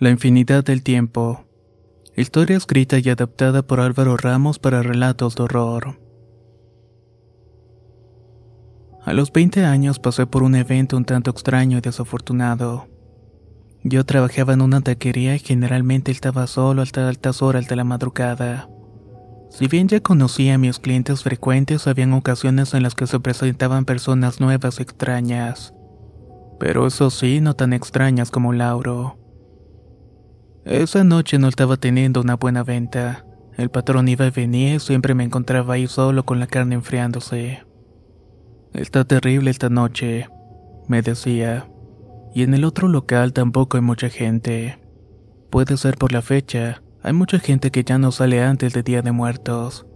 La infinidad del tiempo. Historia escrita y adaptada por Álvaro Ramos para relatos de horror. A los 20 años pasé por un evento un tanto extraño y desafortunado. Yo trabajaba en una taquería y generalmente estaba solo hasta altas horas de la madrugada. Si bien ya conocía a mis clientes frecuentes, habían ocasiones en las que se presentaban personas nuevas y extrañas. Pero eso sí, no tan extrañas como Lauro. Esa noche no estaba teniendo una buena venta. El patrón iba y venía y siempre me encontraba ahí solo con la carne enfriándose. Está terrible esta noche, me decía. Y en el otro local tampoco hay mucha gente. Puede ser por la fecha, hay mucha gente que ya no sale antes del Día de Muertos.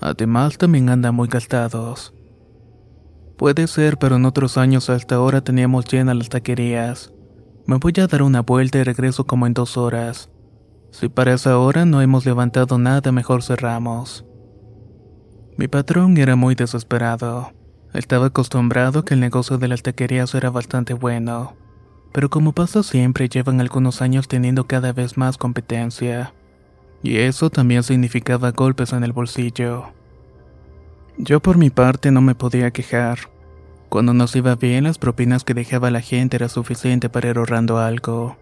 Además también andan muy gastados. Puede ser, pero en otros años hasta ahora teníamos llenas las taquerías. Me voy a dar una vuelta y regreso como en dos horas. Si para esa hora no hemos levantado nada, mejor cerramos. Mi patrón era muy desesperado. Estaba acostumbrado que el negocio de las taquerías era bastante bueno. Pero como pasa siempre, llevan algunos años teniendo cada vez más competencia. Y eso también significaba golpes en el bolsillo. Yo por mi parte no me podía quejar. Cuando nos iba bien, las propinas que dejaba la gente era suficiente para ir ahorrando algo.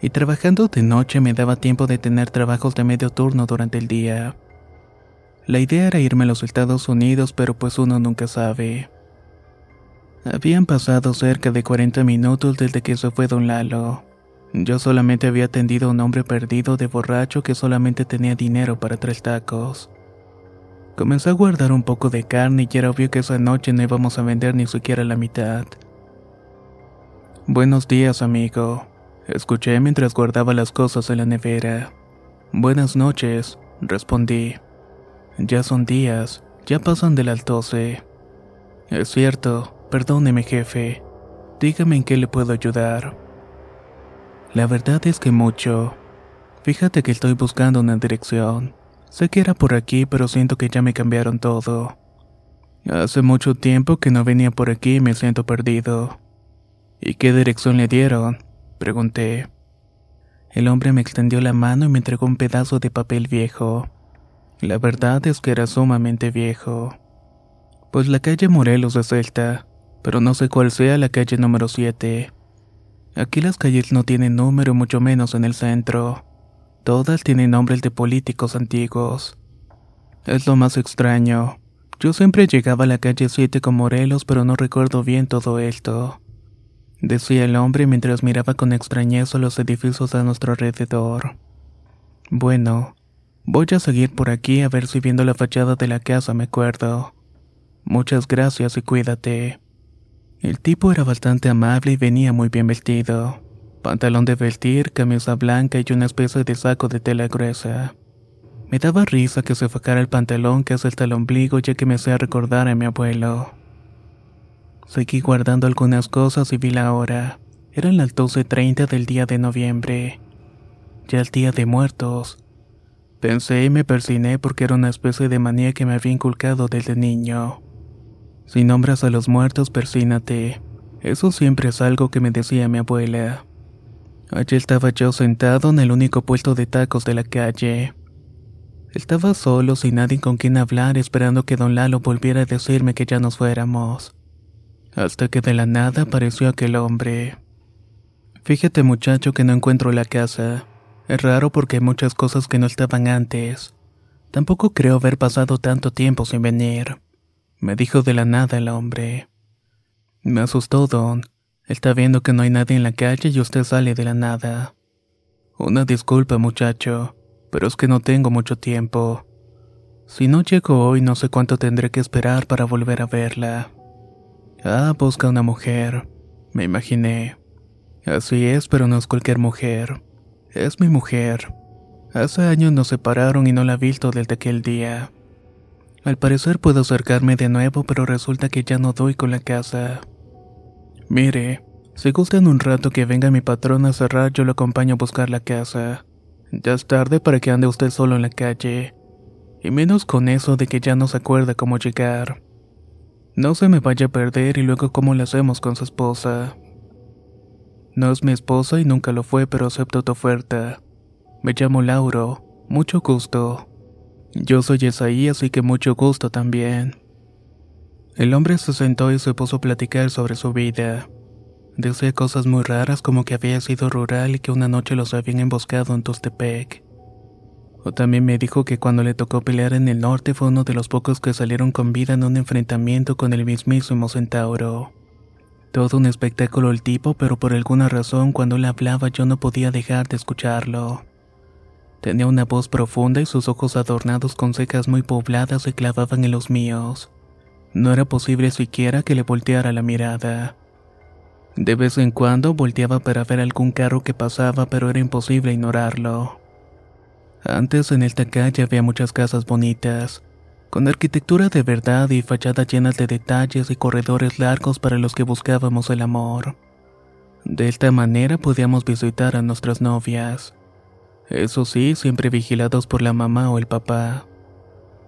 Y trabajando de noche me daba tiempo de tener trabajos de medio turno durante el día. La idea era irme a los Estados Unidos, pero pues uno nunca sabe. Habían pasado cerca de 40 minutos desde que se fue don Lalo. Yo solamente había atendido a un hombre perdido de borracho que solamente tenía dinero para tres tacos. Comencé a guardar un poco de carne y era obvio que esa noche no íbamos a vender ni siquiera la mitad. Buenos días, amigo. Escuché mientras guardaba las cosas en la nevera. Buenas noches, respondí. Ya son días, ya pasan de las doce. Es cierto, perdóneme jefe. Dígame en qué le puedo ayudar. La verdad es que mucho. Fíjate que estoy buscando una dirección. Sé que era por aquí, pero siento que ya me cambiaron todo. Hace mucho tiempo que no venía por aquí y me siento perdido. ¿Y qué dirección le dieron? Pregunté. El hombre me extendió la mano y me entregó un pedazo de papel viejo. La verdad es que era sumamente viejo. Pues la calle Morelos de Celta, pero no sé cuál sea la calle número 7. Aquí las calles no tienen número, mucho menos en el centro. Todas tienen nombres de políticos antiguos. Es lo más extraño. Yo siempre llegaba a la calle 7 con Morelos, pero no recuerdo bien todo esto. Decía el hombre mientras miraba con extrañeza los edificios a nuestro alrededor. Bueno, voy a seguir por aquí a ver si viendo la fachada de la casa me acuerdo. Muchas gracias y cuídate. El tipo era bastante amable y venía muy bien vestido pantalón de vestir, camisa blanca y una especie de saco de tela gruesa. Me daba risa que se facara el pantalón que hace hasta el ombligo ya que me hacía recordar a mi abuelo. Seguí guardando algunas cosas y vi la hora. Eran las 12.30 del día de noviembre. Ya el día de muertos. Pensé y me persiné porque era una especie de manía que me había inculcado desde niño. Si nombras a los muertos, persínate. Eso siempre es algo que me decía mi abuela. Allí estaba yo sentado en el único puesto de tacos de la calle. Estaba solo, sin nadie con quien hablar, esperando que don Lalo volviera a decirme que ya nos fuéramos. Hasta que de la nada apareció aquel hombre. Fíjate muchacho que no encuentro la casa. Es raro porque hay muchas cosas que no estaban antes. Tampoco creo haber pasado tanto tiempo sin venir. me dijo de la nada el hombre. Me asustó, Don. Está viendo que no hay nadie en la calle y usted sale de la nada. Una disculpa, muchacho, pero es que no tengo mucho tiempo. Si no llego hoy, no sé cuánto tendré que esperar para volver a verla. Ah, busca una mujer, me imaginé. Así es, pero no es cualquier mujer. Es mi mujer. Hace años nos separaron y no la he visto desde aquel día. Al parecer puedo acercarme de nuevo, pero resulta que ya no doy con la casa. Mire, si gustan un rato que venga mi patrón a cerrar, yo lo acompaño a buscar la casa. Ya es tarde para que ande usted solo en la calle. Y menos con eso de que ya no se acuerda cómo llegar. No se me vaya a perder y luego cómo le hacemos con su esposa. No es mi esposa y nunca lo fue, pero acepto tu oferta. Me llamo Lauro, mucho gusto. Yo soy Esaí, así que mucho gusto también. El hombre se sentó y se puso a platicar sobre su vida. Decía cosas muy raras como que había sido rural y que una noche los habían emboscado en Tustepec. O también me dijo que cuando le tocó pelear en el norte fue uno de los pocos que salieron con vida en un enfrentamiento con el mismísimo Centauro. Todo un espectáculo el tipo, pero por alguna razón cuando él hablaba yo no podía dejar de escucharlo. Tenía una voz profunda y sus ojos adornados con cejas muy pobladas se clavaban en los míos. No era posible siquiera que le volteara la mirada. De vez en cuando volteaba para ver algún carro que pasaba, pero era imposible ignorarlo. Antes en esta calle había muchas casas bonitas, con arquitectura de verdad y fachadas llenas de detalles y corredores largos para los que buscábamos el amor. De esta manera podíamos visitar a nuestras novias. Eso sí, siempre vigilados por la mamá o el papá.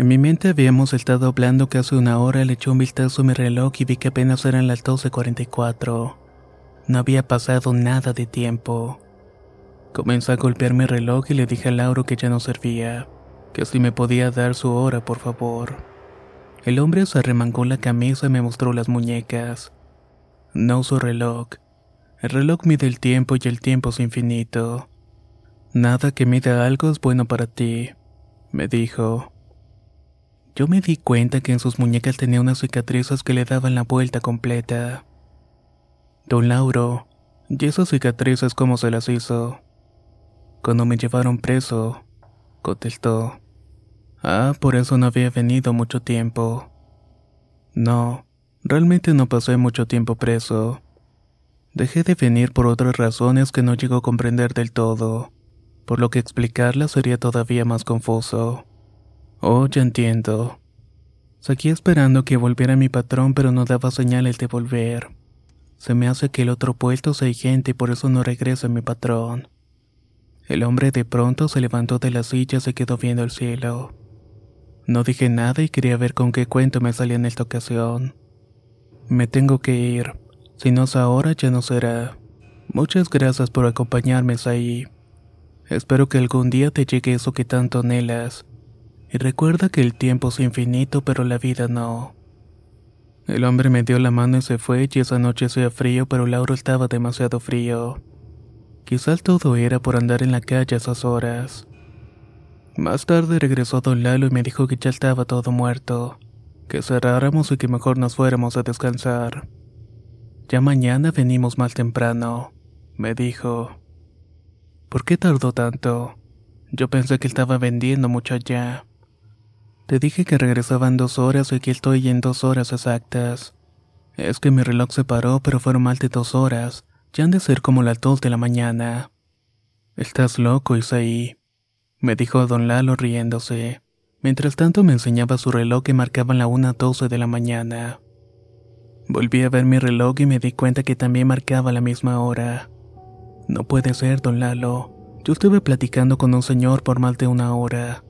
En mi mente habíamos estado hablando hace una hora le eché un vistazo a mi reloj y vi que apenas eran las 12.44. No había pasado nada de tiempo. Comencé a golpear mi reloj y le dije a Lauro que ya no servía, que si me podía dar su hora, por favor. El hombre se arremangó la camisa y me mostró las muñecas. No uso reloj. El reloj mide el tiempo y el tiempo es infinito. Nada que mida algo es bueno para ti, me dijo. Yo me di cuenta que en sus muñecas tenía unas cicatrices que le daban la vuelta completa. Don Lauro, ¿y esas cicatrices cómo se las hizo? Cuando me llevaron preso, contestó. Ah, por eso no había venido mucho tiempo. No, realmente no pasé mucho tiempo preso. Dejé de venir por otras razones que no llego a comprender del todo, por lo que explicarlas sería todavía más confuso. Oh, ya entiendo. Seguí esperando que volviera mi patrón, pero no daba señales de volver. Se me hace que el otro puesto se hay gente y por eso no regresa mi patrón. El hombre de pronto se levantó de la silla y se quedó viendo el cielo. No dije nada y quería ver con qué cuento me salía en esta ocasión. Me tengo que ir. Si no es ahora, ya no será. Muchas gracias por acompañarme, ahí. Espero que algún día te llegue eso que tanto anhelas y recuerda que el tiempo es infinito pero la vida no. El hombre me dio la mano y se fue y esa noche hacía frío pero Lauro estaba demasiado frío. Quizás todo era por andar en la calle a esas horas. Más tarde regresó don Lalo y me dijo que ya estaba todo muerto, que cerráramos y que mejor nos fuéramos a descansar. Ya mañana venimos más temprano, me dijo. ¿Por qué tardó tanto? Yo pensé que estaba vendiendo mucho allá. Te dije que regresaban dos horas y aquí estoy en dos horas exactas. Es que mi reloj se paró, pero fueron más de dos horas. Ya han de ser como las dos de la mañana. Estás loco, Isaí, me dijo don Lalo riéndose. Mientras tanto me enseñaba su reloj que marcaba la una doce de la mañana. Volví a ver mi reloj y me di cuenta que también marcaba la misma hora. No puede ser, don Lalo. Yo estuve platicando con un señor por más de una hora.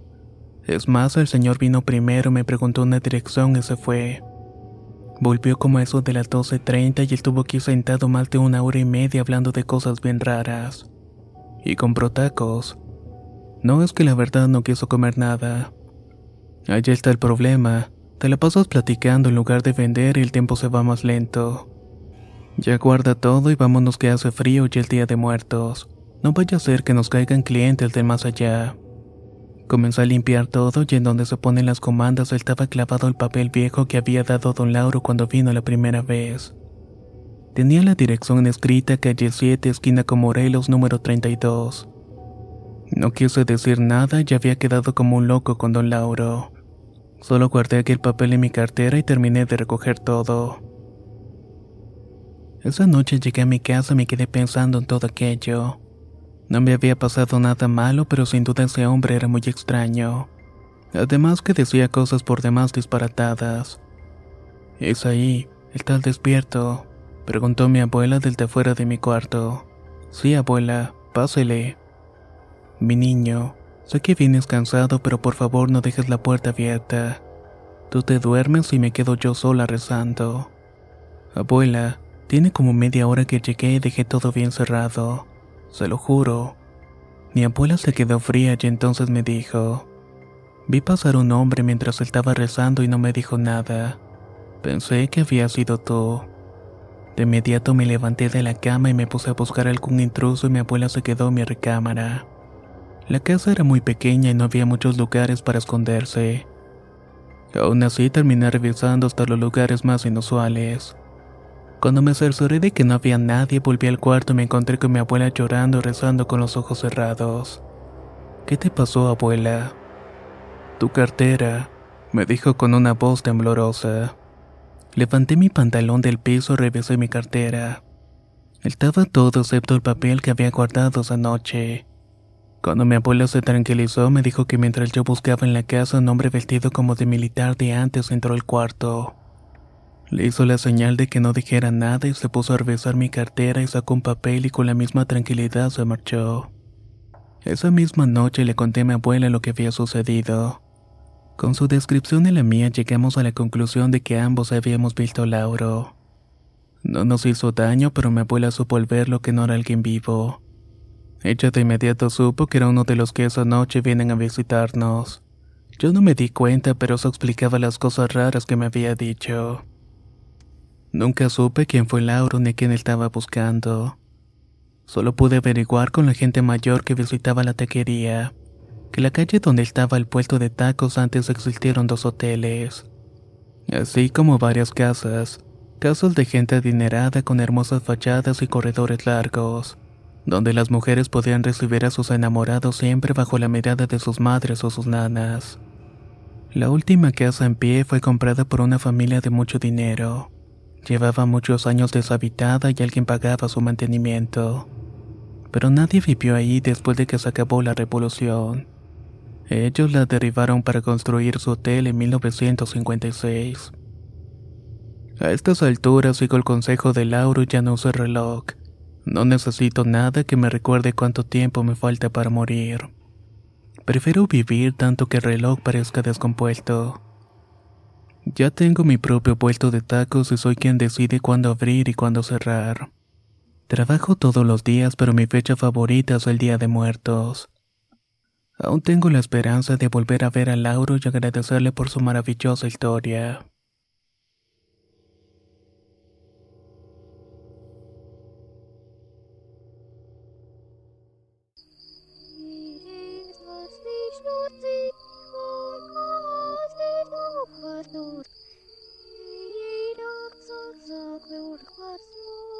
Es más, el señor vino primero, me preguntó una dirección y se fue. Volvió como eso de las 12.30 y estuvo aquí sentado más de una hora y media hablando de cosas bien raras. Y compró tacos. No es que la verdad no quiso comer nada. Allí está el problema. Te la pasas platicando en lugar de vender y el tiempo se va más lento. Ya guarda todo y vámonos que hace frío y el día de muertos. No vaya a ser que nos caigan clientes de más allá. Comenzó a limpiar todo y en donde se ponen las comandas estaba clavado el papel viejo que había dado don Lauro cuando vino la primera vez. Tenía la dirección escrita calle 7, esquina con Morelos, número 32. No quise decir nada y había quedado como un loco con don Lauro. Solo guardé aquel papel en mi cartera y terminé de recoger todo. Esa noche llegué a mi casa y me quedé pensando en todo aquello. No me había pasado nada malo, pero sin duda ese hombre era muy extraño. Además que decía cosas por demás disparatadas. Es ahí, ¿estás despierto? Preguntó mi abuela desde fuera de mi cuarto. Sí, abuela, pásele. Mi niño, sé que vienes cansado, pero por favor no dejes la puerta abierta. Tú te duermes y me quedo yo sola rezando. Abuela, tiene como media hora que llegué y dejé todo bien cerrado. Se lo juro. Mi abuela se quedó fría y entonces me dijo, vi pasar un hombre mientras estaba rezando y no me dijo nada. Pensé que había sido tú. De inmediato me levanté de la cama y me puse a buscar algún intruso y mi abuela se quedó en mi recámara. La casa era muy pequeña y no había muchos lugares para esconderse. Aún así terminé revisando hasta los lugares más inusuales. Cuando me cercioré de que no había nadie, volví al cuarto y me encontré con mi abuela llorando rezando con los ojos cerrados. ¿Qué te pasó, abuela? Tu cartera, me dijo con una voz temblorosa. Levanté mi pantalón del piso y revisé mi cartera. Estaba todo excepto el papel que había guardado esa noche. Cuando mi abuela se tranquilizó, me dijo que mientras yo buscaba en la casa un hombre vestido como de militar de antes entró al cuarto. Le hizo la señal de que no dijera nada y se puso a revisar mi cartera y sacó un papel y con la misma tranquilidad se marchó. Esa misma noche le conté a mi abuela lo que había sucedido. Con su descripción y la mía llegamos a la conclusión de que ambos habíamos visto a Lauro. No nos hizo daño, pero mi abuela supo al verlo que no era alguien vivo. Ella de inmediato supo que era uno de los que esa noche vienen a visitarnos. Yo no me di cuenta, pero eso explicaba las cosas raras que me había dicho. Nunca supe quién fue Lauro ni quién estaba buscando. Solo pude averiguar con la gente mayor que visitaba la taquería, que la calle donde estaba el puesto de tacos antes existieron dos hoteles, así como varias casas, casas de gente adinerada con hermosas fachadas y corredores largos, donde las mujeres podían recibir a sus enamorados siempre bajo la mirada de sus madres o sus nanas. La última casa en pie fue comprada por una familia de mucho dinero. Llevaba muchos años deshabitada y alguien pagaba su mantenimiento. Pero nadie vivió ahí después de que se acabó la revolución. Ellos la derribaron para construir su hotel en 1956. A estas alturas sigo el consejo de Lauro y ya no uso el reloj. No necesito nada que me recuerde cuánto tiempo me falta para morir. Prefiero vivir tanto que el reloj parezca descompuesto. Ya tengo mi propio puesto de tacos y soy quien decide cuándo abrir y cuándo cerrar. Trabajo todos los días, pero mi fecha favorita es el Día de Muertos. Aún tengo la esperanza de volver a ver a Lauro y agradecerle por su maravillosa historia. A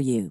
for you.